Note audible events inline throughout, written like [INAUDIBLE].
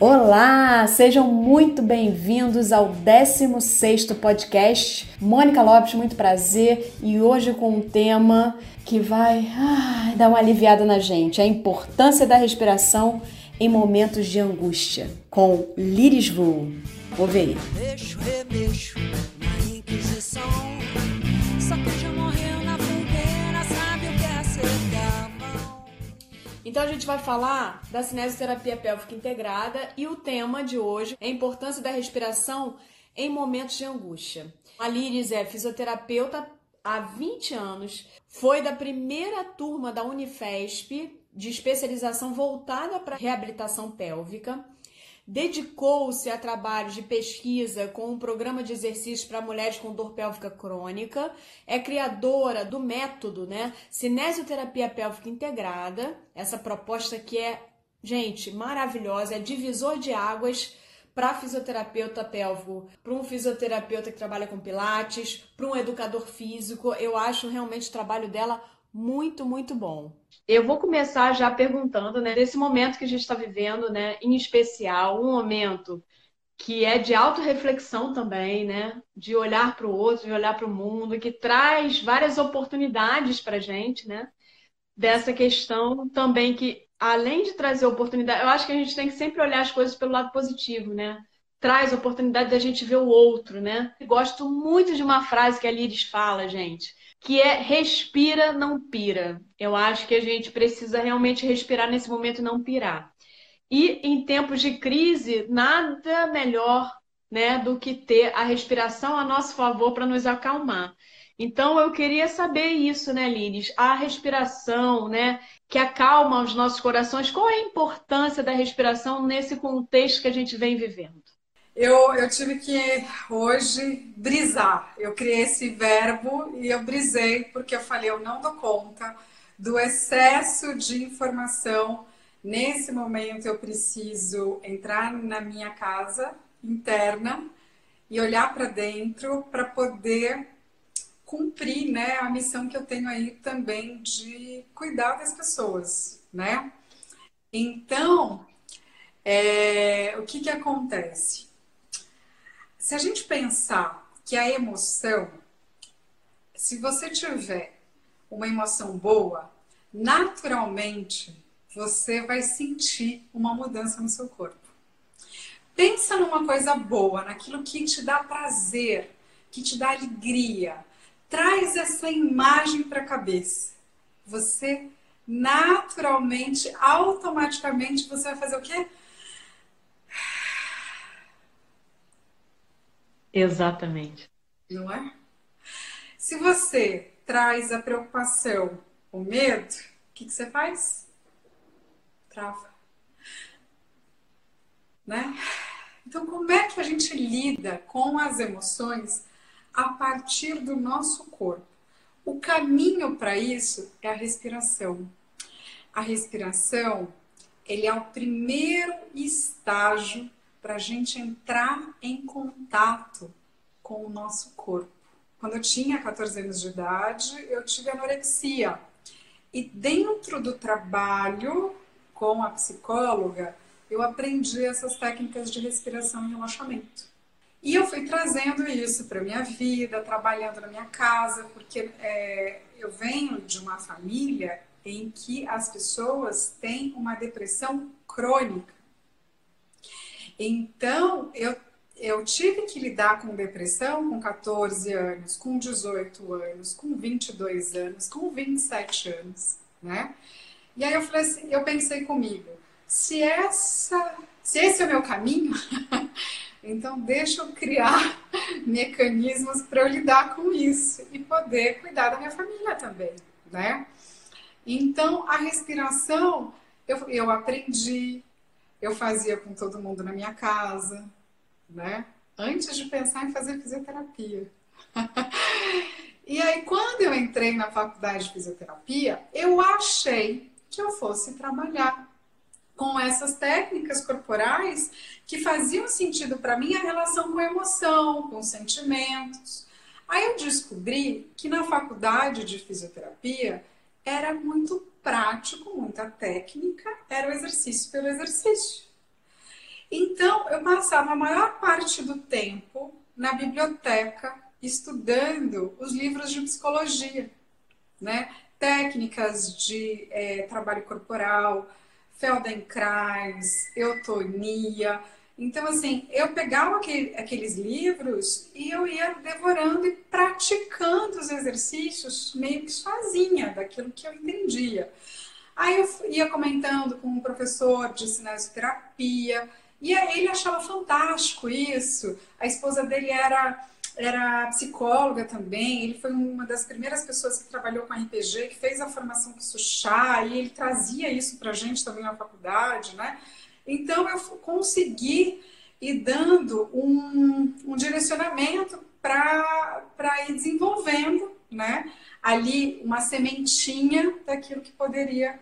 Olá, sejam muito bem-vindos ao 16º podcast. Mônica Lopes, muito prazer, e hoje com um tema que vai ah, dar uma aliviada na gente, a importância da respiração em momentos de angústia, com Liris Vu. Ouve aí. Deixo, remexo, na Inquisição, então a gente vai falar da cinesioterapia pélvica integrada e o tema de hoje é a importância da respiração em momentos de angústia. A Liris é fisioterapeuta há 20 anos, foi da primeira turma da Unifesp de especialização voltada para reabilitação pélvica dedicou-se a trabalhos de pesquisa com um programa de exercícios para mulheres com dor pélvica crônica, é criadora do método, né, Cinesioterapia Pélvica Integrada, essa proposta que é, gente, maravilhosa, é divisor de águas para fisioterapeuta pélvico, para um fisioterapeuta que trabalha com pilates, para um educador físico. Eu acho realmente o trabalho dela muito, muito bom. Eu vou começar já perguntando, né, momento que a gente está vivendo, né, em especial, um momento que é de autorreflexão também, né, de olhar para o outro, de olhar para o mundo, que traz várias oportunidades para a gente, né, dessa questão também que, além de trazer oportunidade, eu acho que a gente tem que sempre olhar as coisas pelo lado positivo, né, traz oportunidade da gente ver o outro, né. gosto muito de uma frase que a Liris fala, gente, que é respira, não pira. Eu acho que a gente precisa realmente respirar nesse momento e não pirar. E em tempos de crise, nada melhor né, do que ter a respiração a nosso favor para nos acalmar. Então eu queria saber isso, né, Liris? A respiração, né, que acalma os nossos corações. Qual é a importância da respiração nesse contexto que a gente vem vivendo? Eu, eu tive que hoje brisar. Eu criei esse verbo e eu brisei porque eu falei, eu não dou conta do excesso de informação. Nesse momento eu preciso entrar na minha casa interna e olhar para dentro para poder cumprir, né, a missão que eu tenho aí também de cuidar das pessoas, né? Então, é, o que que acontece? Se a gente pensar que a emoção, se você tiver uma emoção boa, naturalmente você vai sentir uma mudança no seu corpo. Pensa numa coisa boa, naquilo que te dá prazer, que te dá alegria. Traz essa imagem para a cabeça. Você naturalmente, automaticamente, você vai fazer o quê? Exatamente. Não é? Se você traz a preocupação, o medo, o que, que você faz? Trava. Né? Então, como é que a gente lida com as emoções a partir do nosso corpo? O caminho para isso é a respiração. A respiração, ele é o primeiro estágio para a gente entrar em contato com o nosso corpo. Quando eu tinha 14 anos de idade, eu tive anorexia. E dentro do trabalho com a psicóloga, eu aprendi essas técnicas de respiração e relaxamento. E eu fui trazendo isso para minha vida, trabalhando na minha casa, porque é, eu venho de uma família em que as pessoas têm uma depressão crônica. Então, eu, eu tive que lidar com depressão com 14 anos, com 18 anos, com 22 anos, com 27 anos, né? E aí eu falei assim, eu pensei comigo, se essa, se esse é o meu caminho, [LAUGHS] então deixa eu criar [LAUGHS] mecanismos para eu lidar com isso e poder cuidar da minha família também, né? Então a respiração eu, eu aprendi, eu fazia com todo mundo na minha casa, né? Antes de pensar em fazer fisioterapia. [LAUGHS] e aí, quando eu entrei na faculdade de fisioterapia, eu achei que eu fosse trabalhar com essas técnicas corporais que faziam sentido para mim a relação com a emoção, com sentimentos. Aí eu descobri que na faculdade de fisioterapia era muito prático, muita técnica, era o exercício pelo exercício. Então, eu passava a maior parte do tempo na biblioteca estudando os livros de psicologia, né? Técnicas de é, trabalho corporal, Feldenkrais, eutonia. Então, assim, eu pegava aquele, aqueles livros e eu ia devorando e praticando os exercícios meio que sozinha, daquilo que eu entendia. Aí eu ia comentando com um professor de cinesioterapia, e ele achava fantástico isso. A esposa dele era era psicóloga também, ele foi uma das primeiras pessoas que trabalhou com RPG, que fez a formação com Suchá, e ele trazia isso para a gente também na faculdade, né? Então eu consegui ir dando um, um direcionamento para ir desenvolvendo, né? Ali uma sementinha daquilo que poderia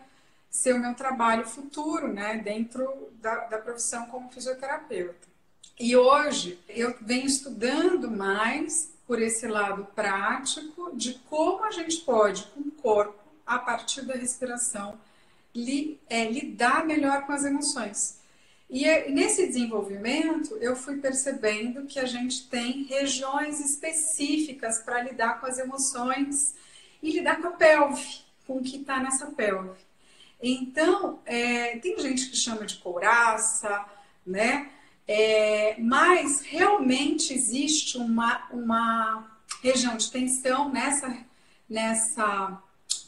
ser o meu trabalho futuro, né? Dentro da, da profissão como fisioterapeuta. E hoje eu venho estudando mais por esse lado prático de como a gente pode, com o corpo, a partir da respiração, li, é, lidar melhor com as emoções. E é, nesse desenvolvimento, eu fui percebendo que a gente tem regiões específicas para lidar com as emoções e lidar com a pelve, com o que está nessa pelve. Então, é, tem gente que chama de couraça, né? É, mas realmente existe uma, uma região de tensão nessa, nessa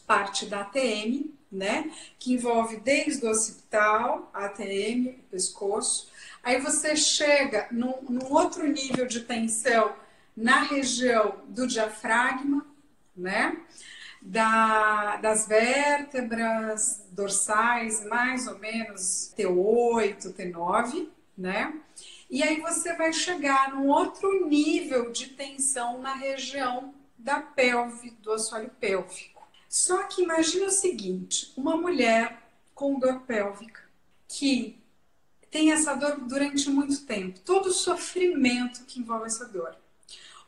parte da ATM, né? Que envolve desde o occipital, ATM, pescoço. Aí você chega num, num outro nível de tensão na região do diafragma, né? Da, das vértebras dorsais, mais ou menos T8, T9, né? E aí você vai chegar num outro nível de tensão na região da pelve, do assoalho pélvico. Só que imagina o seguinte: uma mulher com dor pélvica que tem essa dor durante muito tempo, todo o sofrimento que envolve essa dor.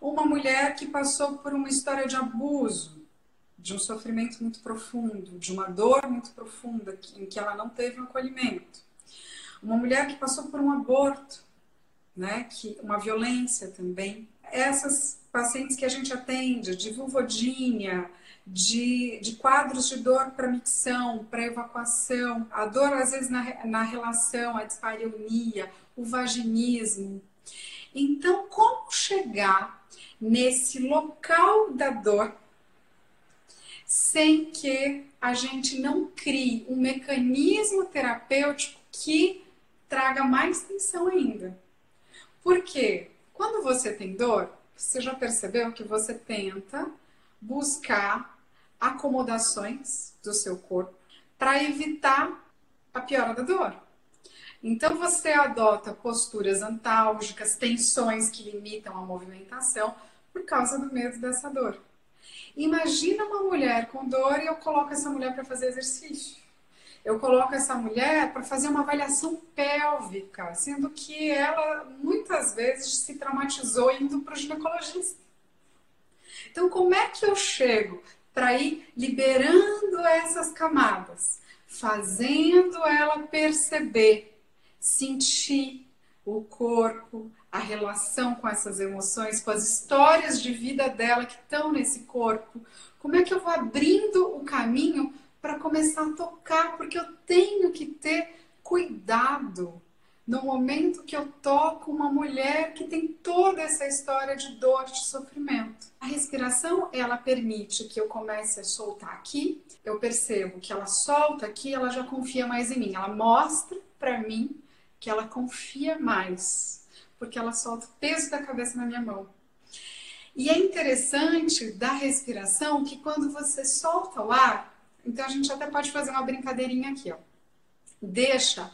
Uma mulher que passou por uma história de abuso, de um sofrimento muito profundo, de uma dor muito profunda em que ela não teve um acolhimento. Uma mulher que passou por um aborto, né? Que uma violência também. Essas pacientes que a gente atende de vulvodínia, de, de quadros de dor para micção, para evacuação, a dor às vezes na, na relação, a dispareunia, o vaginismo. Então, como chegar nesse local da dor sem que a gente não crie um mecanismo terapêutico que traga mais tensão ainda? Porque quando você tem dor, você já percebeu que você tenta buscar acomodações do seu corpo para evitar a piora da dor. Então você adota posturas antálgicas, tensões que limitam a movimentação por causa do medo dessa dor. Imagina uma mulher com dor e eu coloco essa mulher para fazer exercício eu coloco essa mulher para fazer uma avaliação pélvica, sendo que ela muitas vezes se traumatizou indo para o ginecologista. Então, como é que eu chego para ir liberando essas camadas, fazendo ela perceber, sentir o corpo, a relação com essas emoções, com as histórias de vida dela que estão nesse corpo? Como é que eu vou abrindo o caminho para começar a tocar, porque eu tenho que ter cuidado no momento que eu toco uma mulher que tem toda essa história de dor, de sofrimento. A respiração, ela permite que eu comece a soltar aqui, eu percebo que ela solta aqui, ela já confia mais em mim. Ela mostra para mim que ela confia mais, porque ela solta o peso da cabeça na minha mão. E é interessante da respiração que quando você solta o ar, então a gente até pode fazer uma brincadeirinha aqui, ó. Deixa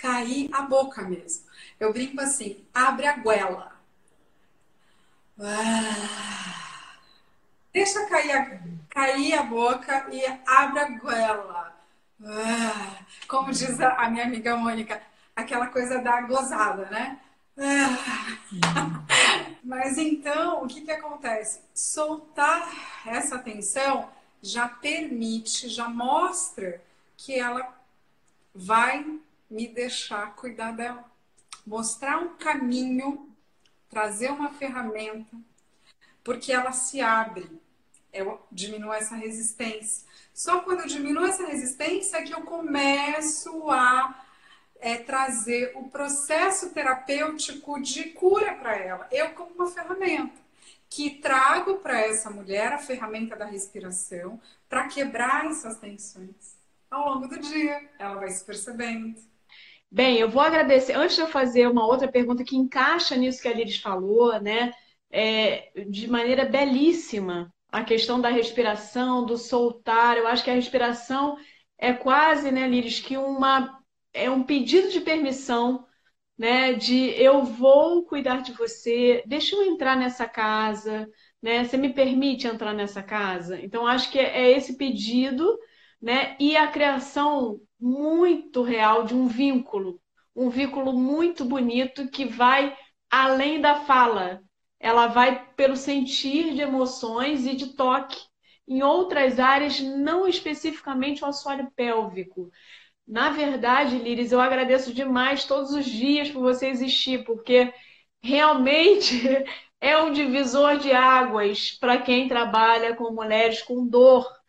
cair a boca mesmo. Eu brinco assim, abre a goela. Ah. Deixa cair a, cair a boca e abre a goela. Ah. Como diz a minha amiga Mônica, aquela coisa da gozada, né? Ah. Mas então, o que, que acontece? Soltar essa tensão já permite, já mostra que ela vai me deixar cuidar dela. mostrar um caminho, trazer uma ferramenta, porque ela se abre, eu diminuo essa resistência. Só quando eu diminuo essa resistência é que eu começo a é, trazer o processo terapêutico de cura para ela, eu como uma ferramenta que trago para essa mulher a ferramenta da respiração para quebrar essas tensões. Ao longo do dia, ela vai se percebendo. Bem, eu vou agradecer. Antes de eu fazer uma outra pergunta que encaixa nisso que a Liris falou, né? É, de maneira belíssima, a questão da respiração, do soltar. Eu acho que a respiração é quase, né, Liris, que uma é um pedido de permissão, né, de eu vou cuidar de você, deixa eu entrar nessa casa, né? Você me permite entrar nessa casa? Então acho que é esse pedido, né, e a criação muito real de um vínculo, um vínculo muito bonito que vai além da fala, ela vai pelo sentir de emoções e de toque em outras áreas, não especificamente o assoalho pélvico. Na verdade, Liris, eu agradeço demais todos os dias por você existir, porque realmente [LAUGHS] é um divisor de águas para quem trabalha com mulheres com dor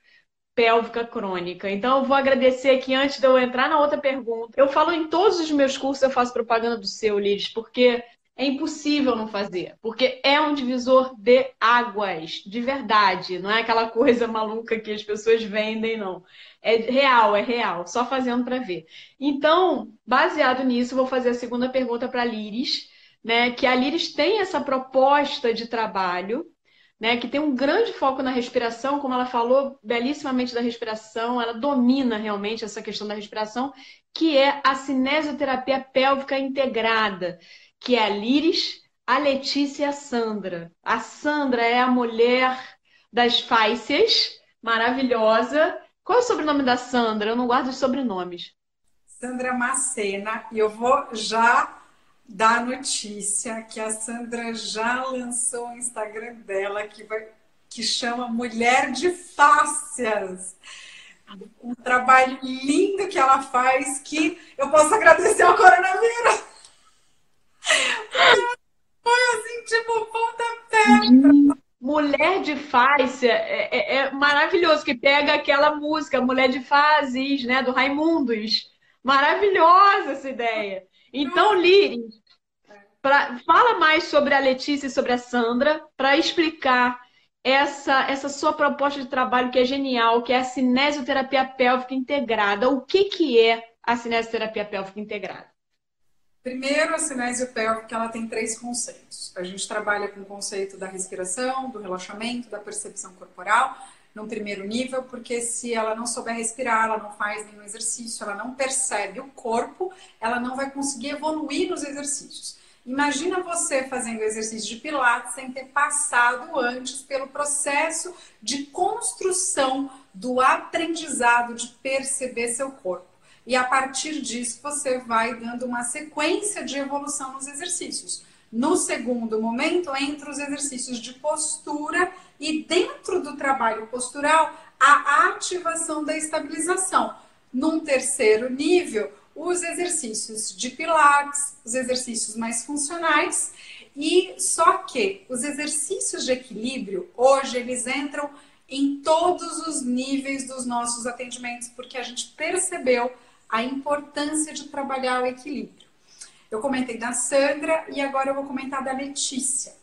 pélvica crônica. Então, eu vou agradecer aqui antes de eu entrar na outra pergunta. Eu falo em todos os meus cursos, eu faço propaganda do seu, Liris, porque é impossível não fazer, porque é um divisor de águas, de verdade. Não é aquela coisa maluca que as pessoas vendem, não. É real, é real, só fazendo para ver. Então, baseado nisso, vou fazer a segunda pergunta para a Liris, né? Que a Liris tem essa proposta de trabalho, né? Que tem um grande foco na respiração, como ela falou belíssimamente da respiração, ela domina realmente essa questão da respiração, que é a cinesioterapia pélvica integrada que é a Liris, a Letícia e a Sandra. A Sandra é a mulher das fácias, maravilhosa. Qual é o sobrenome da Sandra? Eu não guardo os sobrenomes. Sandra Macena, e eu vou já dar a notícia que a Sandra já lançou o Instagram dela, que, vai, que chama Mulher de Fácias. Um trabalho lindo que ela faz, que eu posso agradecer ao coronavírus. Foi assim, tipo, pontapé. Mulher de face é, é, é, maravilhoso, que pega aquela música Mulher de Fases, né, do Raimundos. Maravilhosa essa ideia. Então, Liri, pra, fala mais sobre a Letícia e sobre a Sandra para explicar essa, essa sua proposta de trabalho que é genial, que é a cinesioterapia pélvica integrada. O que, que é a cinesioterapia pélvica integrada? Primeiro, a cinésio pélvica ela tem três conceitos. A gente trabalha com o conceito da respiração, do relaxamento, da percepção corporal, num primeiro nível, porque se ela não souber respirar, ela não faz nenhum exercício, ela não percebe o corpo, ela não vai conseguir evoluir nos exercícios. Imagina você fazendo exercício de pilates sem ter passado antes pelo processo de construção do aprendizado de perceber seu corpo e a partir disso você vai dando uma sequência de evolução nos exercícios. No segundo momento, entre os exercícios de postura e dentro do trabalho postural, a ativação da estabilização. Num terceiro nível, os exercícios de pilates, os exercícios mais funcionais e só que os exercícios de equilíbrio hoje eles entram em todos os níveis dos nossos atendimentos porque a gente percebeu a importância de trabalhar o equilíbrio. Eu comentei da Sandra e agora eu vou comentar da Letícia.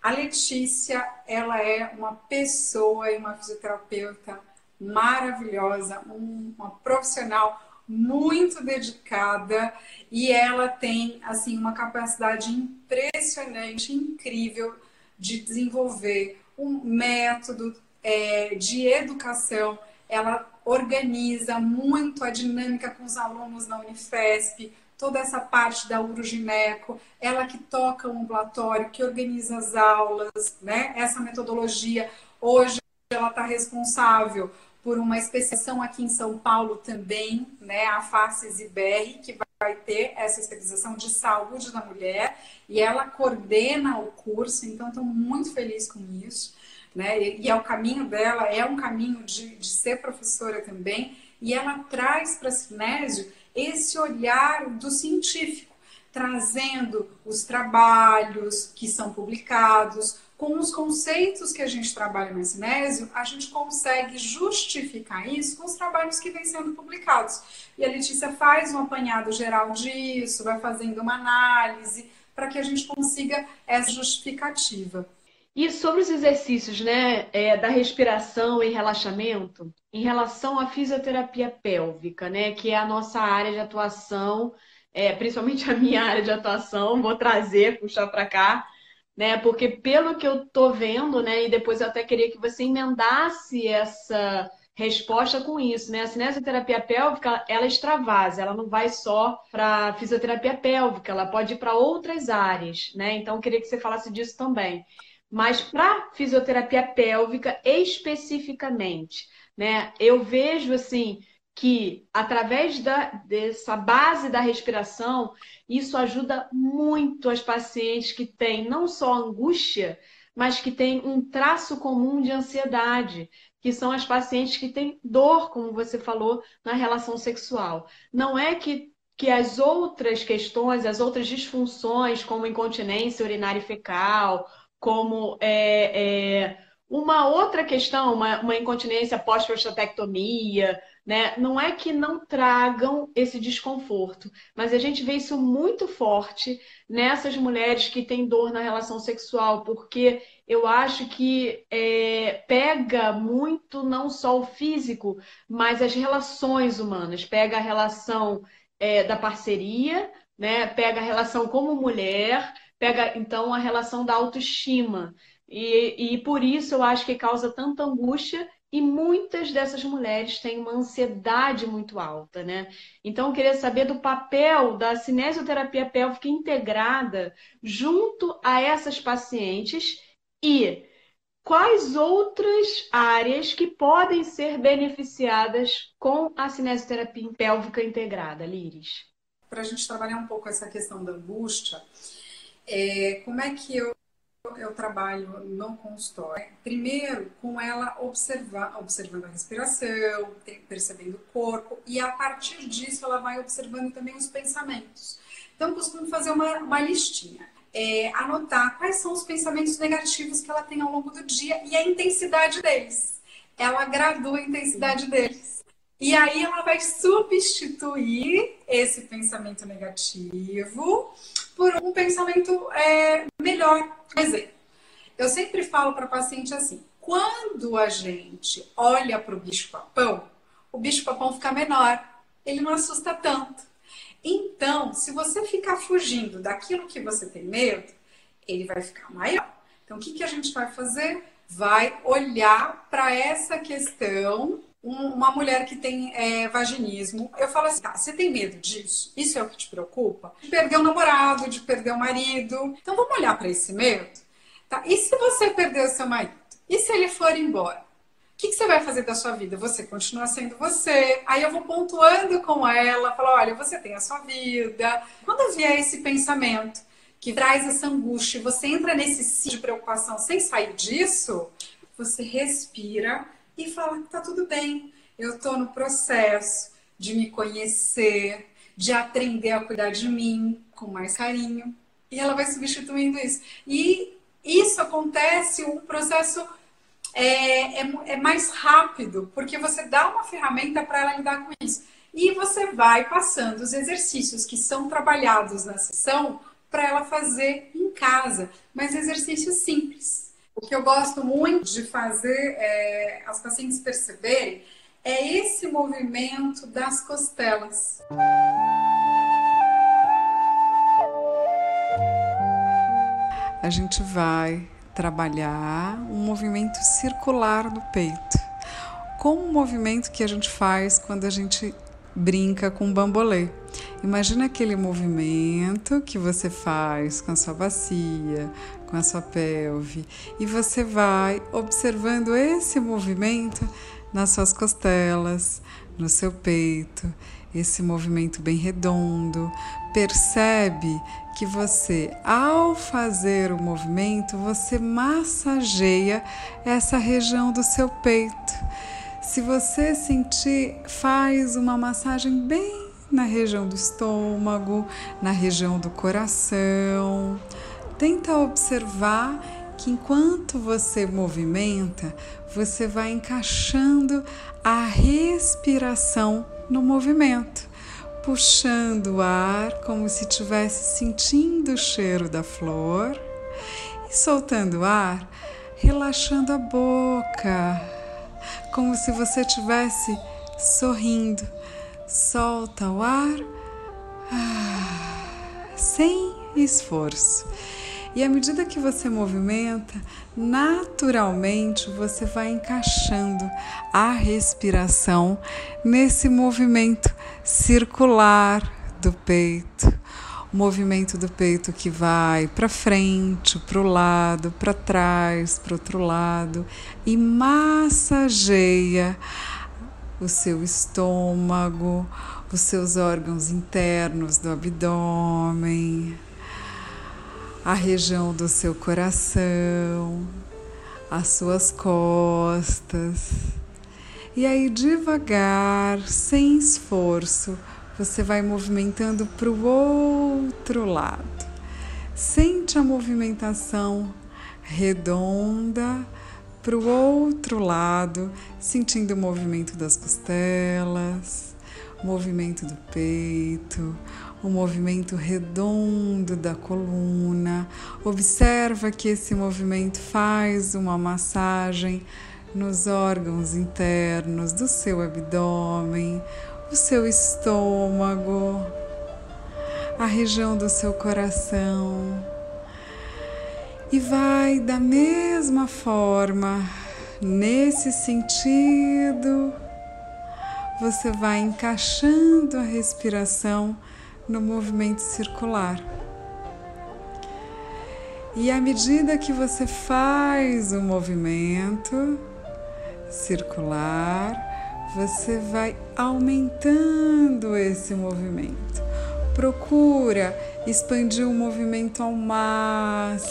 A Letícia, ela é uma pessoa e uma fisioterapeuta maravilhosa, uma profissional muito dedicada e ela tem assim uma capacidade impressionante, incrível de desenvolver um método é, de educação. Ela organiza muito a dinâmica com os alunos na Unifesp, toda essa parte da urogineco, ela que toca o ambulatório, que organiza as aulas, né? Essa metodologia, hoje ela está responsável por uma especialização aqui em São Paulo também, né? A FACES IBR, que vai ter essa especialização de saúde da mulher, e ela coordena o curso, então estou muito feliz com isso né? E, é o caminho dela, é um caminho de, de ser professora também, e ela traz para a Sinésio esse olhar do científico, trazendo os trabalhos que são publicados, com os conceitos que a gente trabalha no Cinésio, a gente consegue justificar isso com os trabalhos que vêm sendo publicados. E a Letícia faz um apanhado geral disso, vai fazendo uma análise para que a gente consiga essa justificativa. E sobre os exercícios né, é, da respiração e relaxamento, em relação à fisioterapia pélvica, né, que é a nossa área de atuação, é, principalmente [LAUGHS] a minha área de atuação, vou trazer, puxar para cá, né? Porque pelo que eu tô vendo, né, e depois eu até queria que você emendasse essa resposta com isso, né? A cinesioterapia pélvica, ela extravasa, ela não vai só para fisioterapia pélvica, ela pode ir para outras áreas, né? Então eu queria que você falasse disso também. Mas para fisioterapia pélvica especificamente, né? Eu vejo assim, que através da, dessa base da respiração, isso ajuda muito as pacientes que têm não só angústia, mas que têm um traço comum de ansiedade, que são as pacientes que têm dor, como você falou, na relação sexual. Não é que, que as outras questões, as outras disfunções, como incontinência urinária e fecal, como é, é, uma outra questão, uma, uma incontinência pós-prostatectomia, né? Não é que não tragam esse desconforto, mas a gente vê isso muito forte nessas mulheres que têm dor na relação sexual, porque eu acho que é, pega muito não só o físico, mas as relações humanas. Pega a relação é, da parceria, né? Pega a relação como mulher, pega então a relação da autoestima. E, e por isso eu acho que causa tanta angústia e muitas dessas mulheres têm uma ansiedade muito alta, né? Então, eu queria saber do papel da cinesioterapia pélvica integrada junto a essas pacientes e quais outras áreas que podem ser beneficiadas com a cinesioterapia pélvica integrada, Liris? Para a gente trabalhar um pouco essa questão da angústia, é, como é que eu eu trabalho no consultório. Primeiro, com ela observar, observando a respiração, percebendo o corpo, e a partir disso ela vai observando também os pensamentos. Então, costumo fazer uma, uma listinha. É, anotar quais são os pensamentos negativos que ela tem ao longo do dia e a intensidade deles. Ela gradua a intensidade deles. E aí ela vai substituir esse pensamento negativo por um pensamento é, melhor. Por exemplo, eu sempre falo para paciente assim: quando a gente olha para o bicho-papão, o bicho-papão fica menor, ele não assusta tanto. Então, se você ficar fugindo daquilo que você tem medo, ele vai ficar maior. Então, o que, que a gente vai fazer? Vai olhar para essa questão uma mulher que tem é, vaginismo, eu falo assim, tá, você tem medo disso? Isso é o que te preocupa? De perder o namorado, de perder o marido. Então vamos olhar para esse medo. Tá? E se você perder o seu marido? E se ele for embora? O que, que, você vai fazer da sua vida? Você continua sendo você. Aí eu vou pontuando com ela, falo, olha, você tem a sua vida. Quando vier esse pensamento que traz essa angústia, você entra nesse ciclo de preocupação sem sair disso, você respira e fala que tá tudo bem. Eu tô no processo de me conhecer, de aprender a cuidar de mim com mais carinho. E ela vai substituindo isso. E isso acontece, o processo é, é, é mais rápido, porque você dá uma ferramenta para ela lidar com isso. E você vai passando os exercícios que são trabalhados na sessão para ela fazer em casa, mas exercícios simples. O que eu gosto muito de fazer é, as pacientes perceberem é esse movimento das costelas. A gente vai trabalhar um movimento circular do peito, com o movimento que a gente faz quando a gente brinca com bambolê. Imagina aquele movimento que você faz com a sua bacia, com a sua pelve, e você vai observando esse movimento nas suas costelas, no seu peito, esse movimento bem redondo. Percebe que você, ao fazer o movimento, você massageia essa região do seu peito. Se você sentir, faz uma massagem bem na região do estômago, na região do coração. Tenta observar que enquanto você movimenta, você vai encaixando a respiração no movimento, puxando o ar como se estivesse sentindo o cheiro da flor e soltando o ar, relaxando a boca, como se você estivesse sorrindo. Solta o ar ah, sem esforço. E à medida que você movimenta, naturalmente você vai encaixando a respiração nesse movimento circular do peito. Movimento do peito que vai para frente, para o lado, para trás, para outro lado e massageia o seu estômago, os seus órgãos internos do abdômen a região do seu coração, as suas costas. E aí, devagar, sem esforço, você vai movimentando para o outro lado. Sente a movimentação redonda para o outro lado, sentindo o movimento das costelas, o movimento do peito, o movimento redondo da coluna. Observa que esse movimento faz uma massagem nos órgãos internos do seu abdômen, o seu estômago, a região do seu coração. E vai da mesma forma, nesse sentido, você vai encaixando a respiração no movimento circular. E à medida que você faz o movimento circular, você vai aumentando esse movimento. Procura expandir o movimento ao máximo,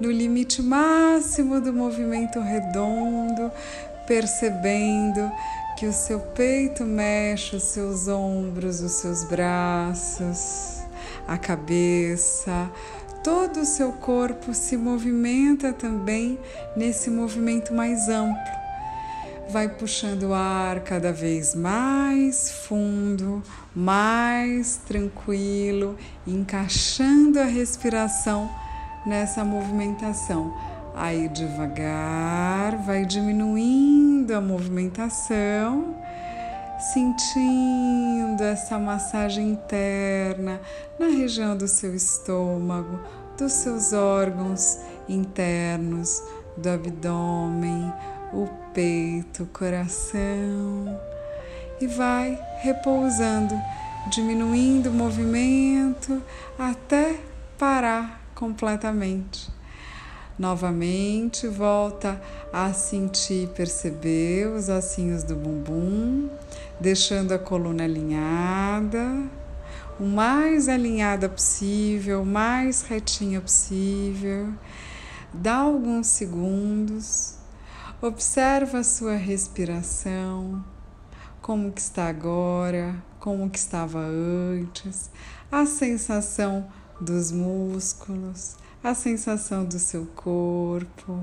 no limite máximo do movimento redondo, percebendo que o seu peito mexe, os seus ombros, os seus braços, a cabeça, todo o seu corpo se movimenta também nesse movimento mais amplo. Vai puxando o ar cada vez mais fundo, mais tranquilo, encaixando a respiração nessa movimentação. Aí devagar vai diminuindo a movimentação, sentindo essa massagem interna na região do seu estômago, dos seus órgãos internos, do abdômen, o peito, coração. E vai repousando, diminuindo o movimento até parar completamente. Novamente, volta a sentir, perceber os ossinhos do bumbum, deixando a coluna alinhada, o mais alinhada possível, o mais retinha possível. Dá alguns segundos, observa a sua respiração, como que está agora, como que estava antes, a sensação dos músculos a sensação do seu corpo.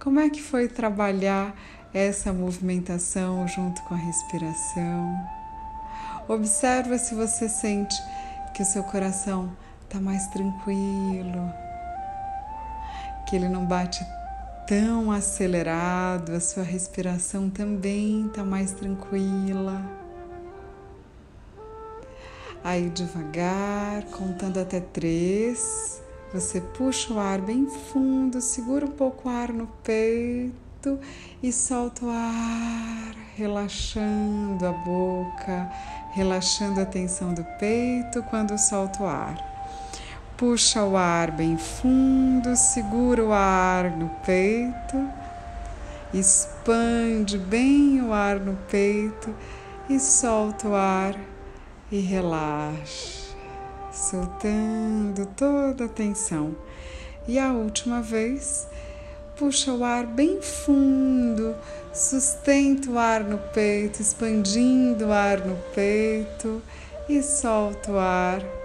Como é que foi trabalhar essa movimentação junto com a respiração? Observa se você sente que o seu coração está mais tranquilo, que ele não bate tão acelerado, a sua respiração também está mais tranquila. Aí devagar, contando até três. Você puxa o ar bem fundo, segura um pouco o ar no peito e solta o ar, relaxando a boca, relaxando a tensão do peito quando solta o ar. Puxa o ar bem fundo, segura o ar no peito, expande bem o ar no peito e solta o ar e relaxa soltando toda a tensão. E a última vez, puxa o ar bem fundo, sustenta o ar no peito, expandindo o ar no peito e solta o ar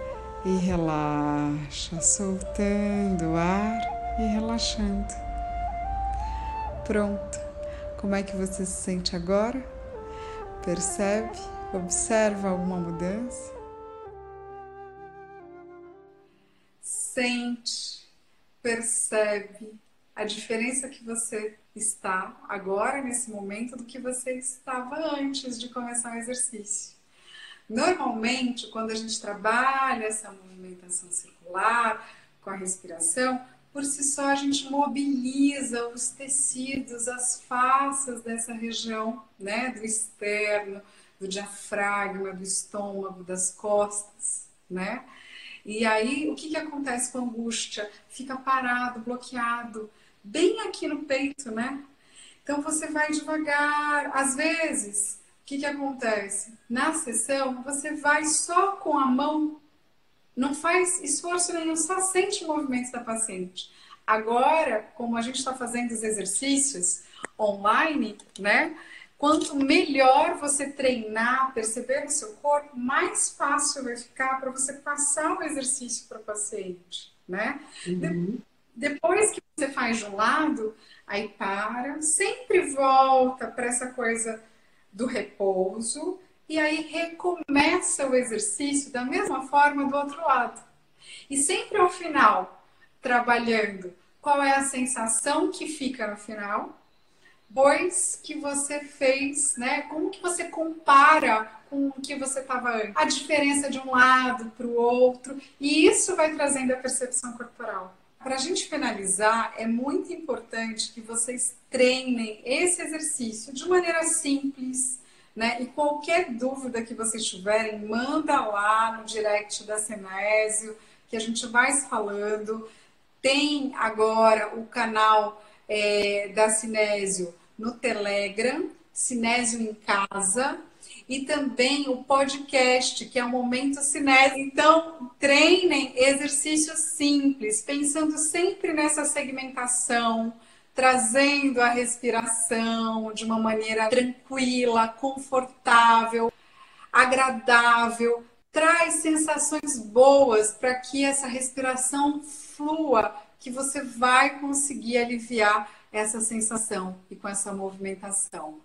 e relaxa, soltando o ar e relaxando. Pronto. Como é que você se sente agora? Percebe? Observa alguma mudança? Sente, percebe a diferença que você está agora, nesse momento, do que você estava antes de começar o exercício. Normalmente, quando a gente trabalha essa movimentação circular com a respiração, por si só a gente mobiliza os tecidos, as faces dessa região, né, do externo, do diafragma, do estômago, das costas, né? E aí, o que, que acontece com a angústia? Fica parado, bloqueado, bem aqui no peito, né? Então você vai devagar. Às vezes, o que, que acontece? Na sessão, você vai só com a mão, não faz esforço nenhum, só sente o movimento da paciente. Agora, como a gente está fazendo os exercícios online, né? Quanto melhor você treinar, perceber o seu corpo, mais fácil vai ficar para você passar o exercício para o paciente, né? Uhum. depois que você faz de um lado, aí para, sempre volta para essa coisa do repouso e aí recomeça o exercício da mesma forma do outro lado. E sempre ao final, trabalhando qual é a sensação que fica no final depois que você fez, né? Como que você compara com o que você estava antes? A diferença de um lado para o outro. E isso vai trazendo a percepção corporal. Para a gente finalizar, é muito importante que vocês treinem esse exercício de maneira simples, né? E qualquer dúvida que vocês tiverem, manda lá no direct da Senésio, que a gente vai falando. Tem agora o canal é, da Sinésio no Telegram, Cinésio em Casa, e também o podcast, que é o Momento Cinésio. Então, treinem exercícios simples, pensando sempre nessa segmentação, trazendo a respiração de uma maneira tranquila, confortável, agradável. Traz sensações boas para que essa respiração flua, que você vai conseguir aliviar essa sensação e com essa movimentação.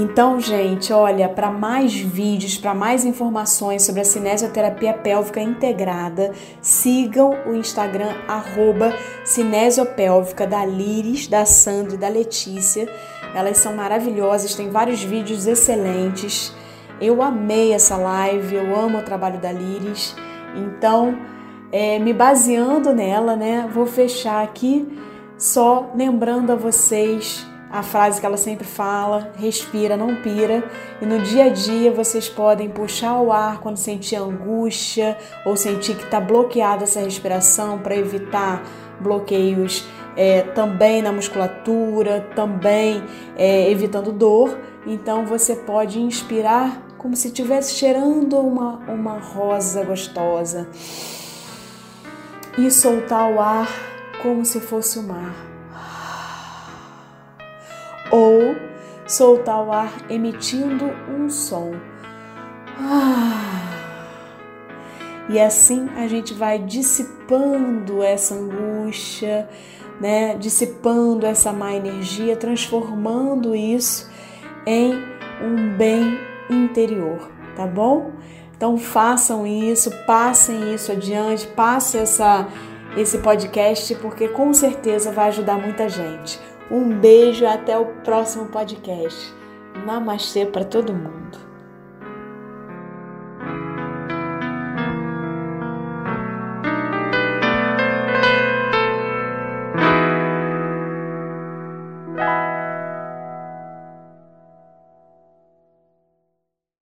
Então, gente, olha, para mais vídeos, para mais informações sobre a cinesioterapia pélvica integrada, sigam o Instagram arroba cinesiopélvica da Liris, da Sandra e da Letícia. Elas são maravilhosas, tem vários vídeos excelentes. Eu amei essa live, eu amo o trabalho da Liris. Então, é, me baseando nela, né, vou fechar aqui só lembrando a vocês a frase que ela sempre fala: respira, não pira. E no dia a dia vocês podem puxar o ar quando sentir angústia ou sentir que está bloqueada essa respiração para evitar bloqueios é, também na musculatura, também é, evitando dor. Então você pode inspirar como se estivesse cheirando uma, uma rosa gostosa e soltar o ar como se fosse o mar. Ou soltar o ar emitindo um som. E assim a gente vai dissipando essa angústia, né, dissipando essa má energia, transformando isso em um bem interior, tá bom? Então façam isso, passem isso adiante, passem essa, esse podcast, porque com certeza vai ajudar muita gente. Um beijo até o próximo podcast. Namastê para todo mundo.